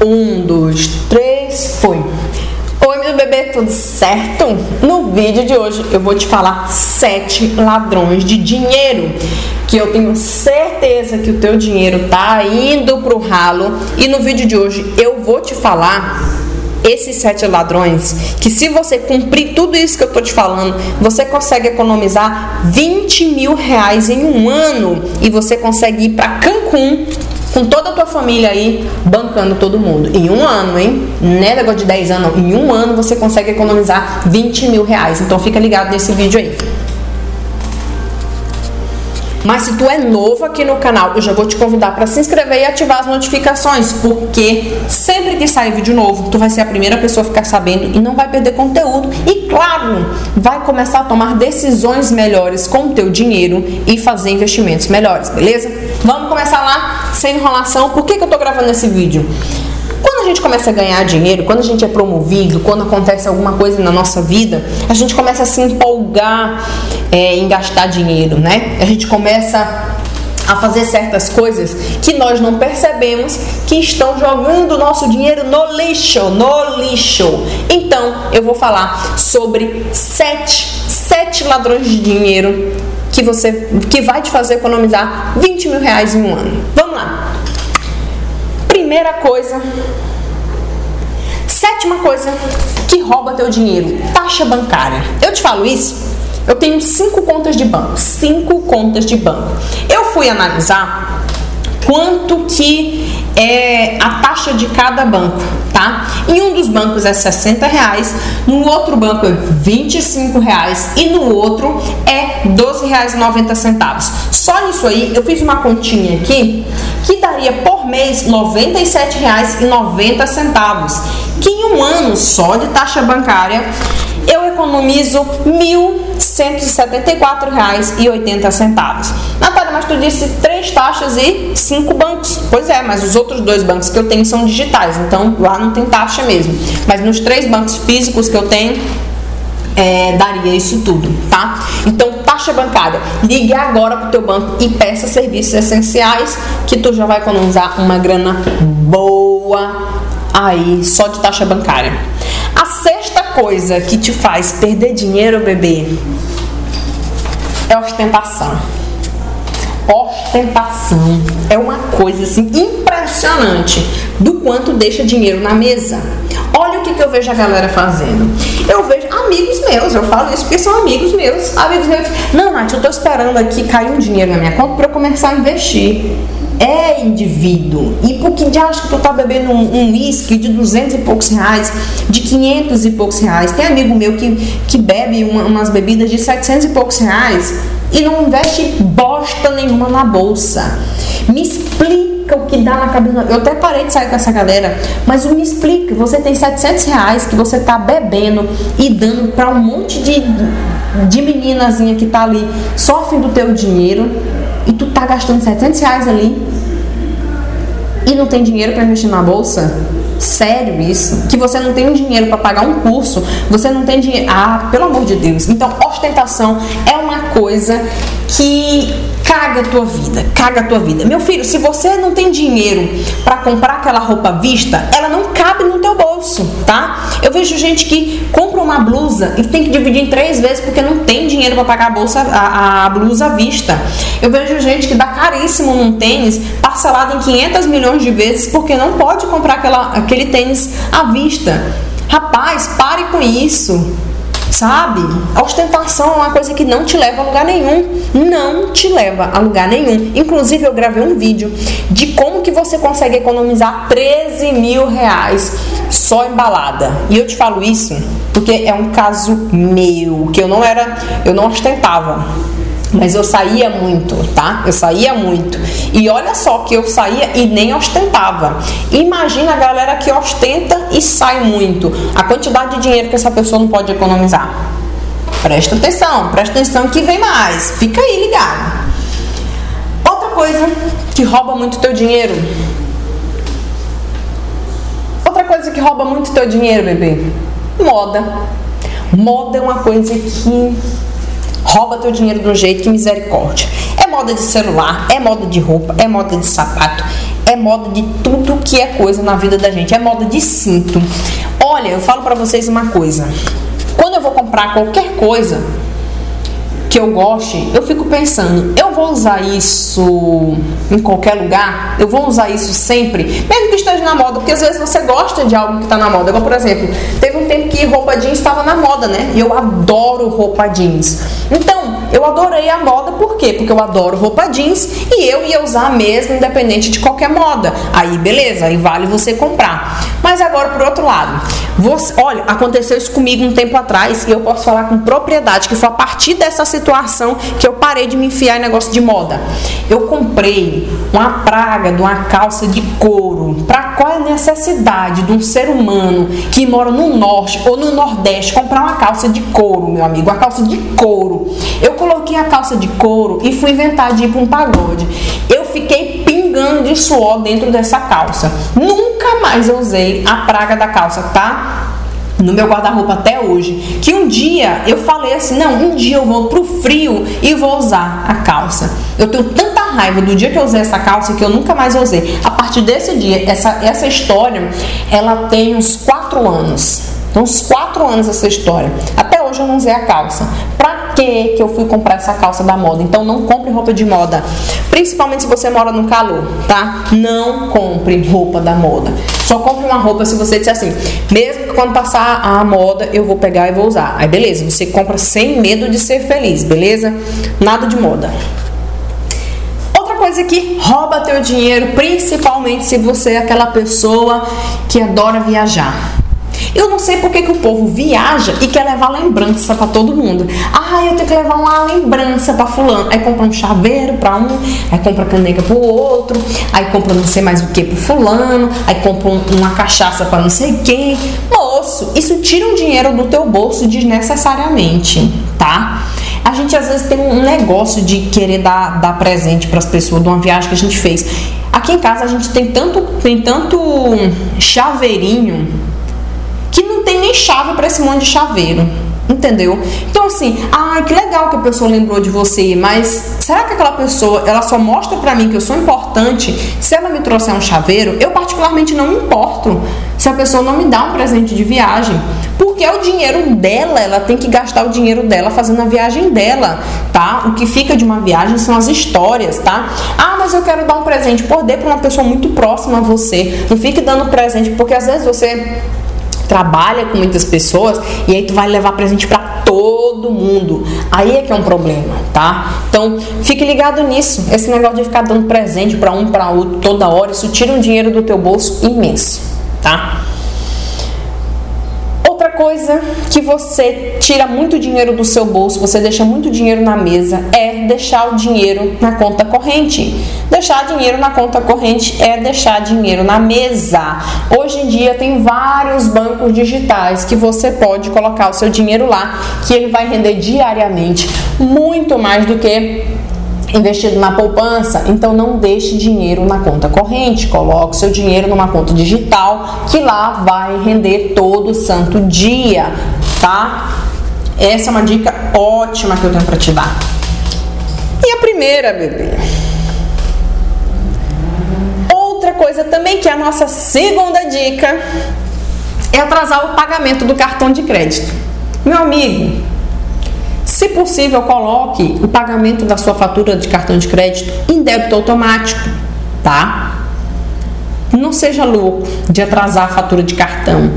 Um, dois, três, foi. Oi, meu bebê, tudo certo? No vídeo de hoje eu vou te falar sete ladrões de dinheiro que eu tenho certeza que o teu dinheiro tá indo pro ralo e no vídeo de hoje eu vou te falar esses sete ladrões, que se você cumprir tudo isso que eu tô te falando, você consegue economizar 20 mil reais em um ano e você consegue ir para Cancún com toda a tua família aí, bancando todo mundo. Em um ano, hein? Não é negócio de 10 anos, não. Em um ano você consegue economizar 20 mil reais. Então fica ligado nesse vídeo aí. Mas se tu é novo aqui no canal, eu já vou te convidar para se inscrever e ativar as notificações, porque sempre que sair vídeo novo, tu vai ser a primeira pessoa a ficar sabendo e não vai perder conteúdo. E claro, vai começar a tomar decisões melhores com o teu dinheiro e fazer investimentos melhores, beleza? Vamos começar lá, sem enrolação. Por que, que eu tô gravando esse vídeo? Gente começa a ganhar dinheiro, quando a gente é promovido, quando acontece alguma coisa na nossa vida, a gente começa a se empolgar é, em gastar dinheiro, né? A gente começa a fazer certas coisas que nós não percebemos que estão jogando o nosso dinheiro no lixo, no lixo. Então, eu vou falar sobre sete, sete ladrões de dinheiro que você que vai te fazer economizar 20 mil reais em um ano. Vamos lá. Primeira coisa, sétima coisa que rouba teu dinheiro, taxa bancária. Eu te falo isso eu tenho cinco contas de banco, cinco contas de banco. Eu fui analisar quanto que é a taxa de cada banco, tá? Em um dos bancos é 60 reais, no outro banco é 25 reais e no outro é 12 reais e 90 centavos. Só nisso aí eu fiz uma continha aqui que daria por mês 97 reais e 90 centavos, que em um ano só de taxa bancária eu economizo R$ 1.174,80. Natália, mas tu disse três taxas e cinco bancos. Pois é, mas os outros dois bancos que eu tenho são digitais, então lá não tem taxa mesmo. Mas nos três bancos físicos que eu tenho, é, daria isso tudo, tá? Então, taxa bancária, ligue agora pro teu banco e peça serviços essenciais que tu já vai economizar uma grana boa aí só de taxa bancária. A sexta coisa que te faz perder dinheiro, bebê, é ostentação. Ostentação é uma coisa assim impressionante do quanto deixa dinheiro na mesa. Olha o que, que eu vejo a galera fazendo. Eu vejo amigos meus, eu falo isso porque são amigos meus. Amigos meus, não, Nath, eu tô esperando aqui cair um dinheiro na minha conta para eu começar a investir é indivíduo. E por que de acha que tu tá bebendo um uísque de 200 e poucos reais, de 500 e poucos reais? Tem amigo meu que, que bebe uma, umas bebidas de 700 e poucos reais e não investe bosta nenhuma na bolsa. Me explica o que dá na cabeça. Eu até parei de sair com essa galera, mas me explica. Você tem 700 reais que você tá bebendo e dando para um monte de, de meninazinha que tá ali sofrem do teu dinheiro e tu tá gastando 700 reais ali e não tem dinheiro para investir na bolsa? Sério isso? Que você não tem dinheiro para pagar um curso, você não tem dinheiro. Ah, pelo amor de Deus. Então, ostentação é uma coisa que caga a tua vida, caga a tua vida. Meu filho, se você não tem dinheiro para comprar aquela roupa vista, ela não bolso, tá? Eu vejo gente que compra uma blusa e tem que dividir em três vezes porque não tem dinheiro para pagar a bolsa, a, a, blusa à vista. Eu vejo gente que dá caríssimo num tênis parcelado em 500 milhões de vezes porque não pode comprar aquela, aquele tênis à vista. Rapaz, pare com isso. Sabe? A ostentação é uma coisa que não te leva a lugar nenhum. Não te leva a lugar nenhum. Inclusive, eu gravei um vídeo de como que você consegue economizar 13 mil reais só em balada. E eu te falo isso porque é um caso meu, que eu não era, eu não ostentava. Mas eu saía muito, tá? Eu saía muito. E olha só que eu saía e nem ostentava. Imagina a galera que ostenta e sai muito. A quantidade de dinheiro que essa pessoa não pode economizar. Presta atenção, presta atenção que vem mais. Fica aí ligado. Outra coisa que rouba muito teu dinheiro. Outra coisa que rouba muito teu dinheiro, bebê. Moda. Moda é uma coisa que rouba teu dinheiro de um jeito que misericórdia. É moda de celular, é moda de roupa, é moda de sapato, é moda de tudo que é coisa na vida da gente. É moda de cinto. Olha, eu falo para vocês uma coisa. Quando eu vou comprar qualquer coisa, que eu goste, eu fico pensando, eu vou usar isso em qualquer lugar? Eu vou usar isso sempre? Mesmo que esteja na moda, porque às vezes você gosta de algo que está na moda. Igual, por exemplo, teve um tempo que roupa jeans estava na moda, né? E eu adoro roupa jeans. Então, eu adorei a moda, por quê? Porque eu adoro roupa jeans e eu ia usar mesmo, independente de qualquer moda. Aí, beleza, aí vale você comprar. Mas agora, por outro lado, você, olha, aconteceu isso comigo um tempo atrás e eu posso falar com propriedade que foi a partir dessa situação que eu parei de me enfiar em negócio de moda. Eu comprei uma praga de uma calça de couro. Para qual é a necessidade de um ser humano que mora no norte ou no nordeste comprar uma calça de couro, meu amigo? Uma calça de couro. Eu coloquei a calça de couro e fui inventar de ir para um pagode. Eu fiquei de suor dentro dessa calça. Nunca mais eu usei a praga da calça, tá? no meu guarda-roupa até hoje, que um dia eu falei assim, não, um dia eu vou pro frio e vou usar a calça. Eu tenho tanta raiva do dia que eu usei essa calça que eu nunca mais usei. A partir desse dia, essa, essa história, ela tem uns quatro anos. Então, uns quatro anos essa história. Até hoje eu não usei a calça. Pra que que eu fui comprar essa calça da moda? Então não compre roupa de moda. Principalmente se você mora no calor, tá? Não compre roupa da moda. Só compre uma roupa se você disser assim, mesmo que quando passar a moda eu vou pegar e vou usar. Aí beleza, você compra sem medo de ser feliz, beleza? Nada de moda Outra coisa que rouba teu dinheiro, principalmente se você é aquela pessoa que adora viajar. Eu não sei porque que o povo viaja e quer levar lembrança para todo mundo. Ah, eu tenho que levar uma lembrança para fulano. Aí compra um chaveiro para um, aí compra caneca para o outro, aí compra não sei mais o que para fulano, aí compra um, uma cachaça para não sei quem. Moço, isso tira um dinheiro do teu bolso desnecessariamente, tá? A gente às vezes tem um negócio de querer dar, dar presente para as pessoas de uma viagem que a gente fez. Aqui em casa a gente tem tanto, tem tanto chaveirinho tem chave para esse monte de chaveiro. Entendeu? Então assim, ai, que legal que a pessoa lembrou de você, mas será que aquela pessoa, ela só mostra para mim que eu sou importante se ela me trouxer um chaveiro? Eu particularmente não me importo se a pessoa não me dá um presente de viagem, porque é o dinheiro dela, ela tem que gastar o dinheiro dela fazendo a viagem dela, tá? O que fica de uma viagem são as histórias, tá? Ah, mas eu quero dar um presente, por dê para uma pessoa muito próxima a você. Não fique dando presente, porque às vezes você trabalha com muitas pessoas e aí tu vai levar presente para todo mundo. Aí é que é um problema, tá? Então, fique ligado nisso. Esse negócio de ficar dando presente para um para outro toda hora, isso tira um dinheiro do teu bolso imenso, tá? Coisa que você tira muito dinheiro do seu bolso, você deixa muito dinheiro na mesa, é deixar o dinheiro na conta corrente. Deixar dinheiro na conta corrente é deixar dinheiro na mesa. Hoje em dia tem vários bancos digitais que você pode colocar o seu dinheiro lá, que ele vai render diariamente muito mais do que investido na poupança, então não deixe dinheiro na conta corrente, coloque seu dinheiro numa conta digital que lá vai render todo santo dia, tá? Essa é uma dica ótima que eu tenho para te dar. E a primeira, bebê? Outra coisa também que é a nossa segunda dica é atrasar o pagamento do cartão de crédito. Meu amigo, se possível, coloque o pagamento da sua fatura de cartão de crédito em débito automático, tá? Não seja louco de atrasar a fatura de cartão.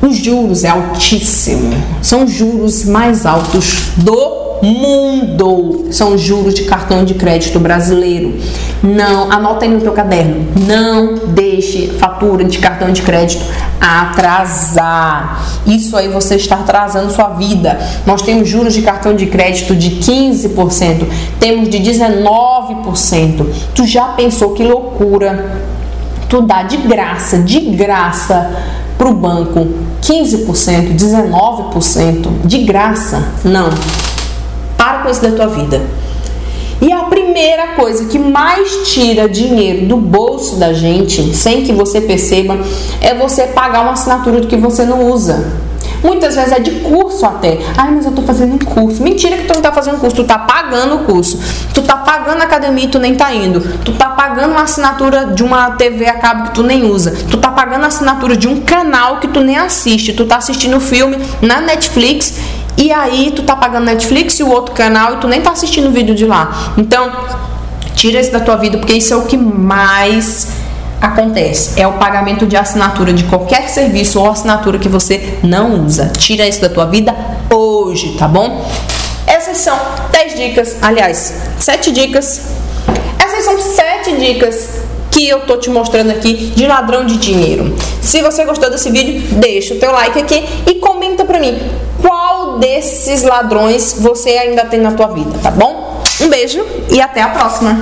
Os juros é altíssimo, são os juros mais altos do mundo são juros de cartão de crédito brasileiro. Não, anota aí no teu caderno. Não deixe fatura de cartão de crédito atrasar. Isso aí você está atrasando sua vida. Nós temos juros de cartão de crédito de 15%, temos de 19%. Tu já pensou que loucura? Tu dá de graça, de graça para o banco 15%, 19% de graça? Não. Para com isso da tua vida. E a primeira coisa que mais tira dinheiro do bolso da gente, sem que você perceba, é você pagar uma assinatura que você não usa. Muitas vezes é de curso até. Ai, mas eu tô fazendo um curso. Mentira que tu não tá fazendo curso, tu tá pagando o curso. Tu tá pagando a academia e tu nem tá indo. Tu tá pagando uma assinatura de uma TV a cabo que tu nem usa. Tu tá pagando a assinatura de um canal que tu nem assiste. Tu tá assistindo filme na Netflix e aí tu tá pagando Netflix e o outro canal e tu nem tá assistindo vídeo de lá. Então, tira isso da tua vida porque isso é o que mais acontece. É o pagamento de assinatura de qualquer serviço ou assinatura que você não usa. Tira isso da tua vida hoje, tá bom? Essas são 10 dicas, aliás, 7 dicas. Essas são 7 dicas que eu tô te mostrando aqui de ladrão de dinheiro. Se você gostou desse vídeo, deixa o teu like aqui e comenta pra mim desses ladrões você ainda tem na tua vida, tá bom? Um beijo e até a próxima!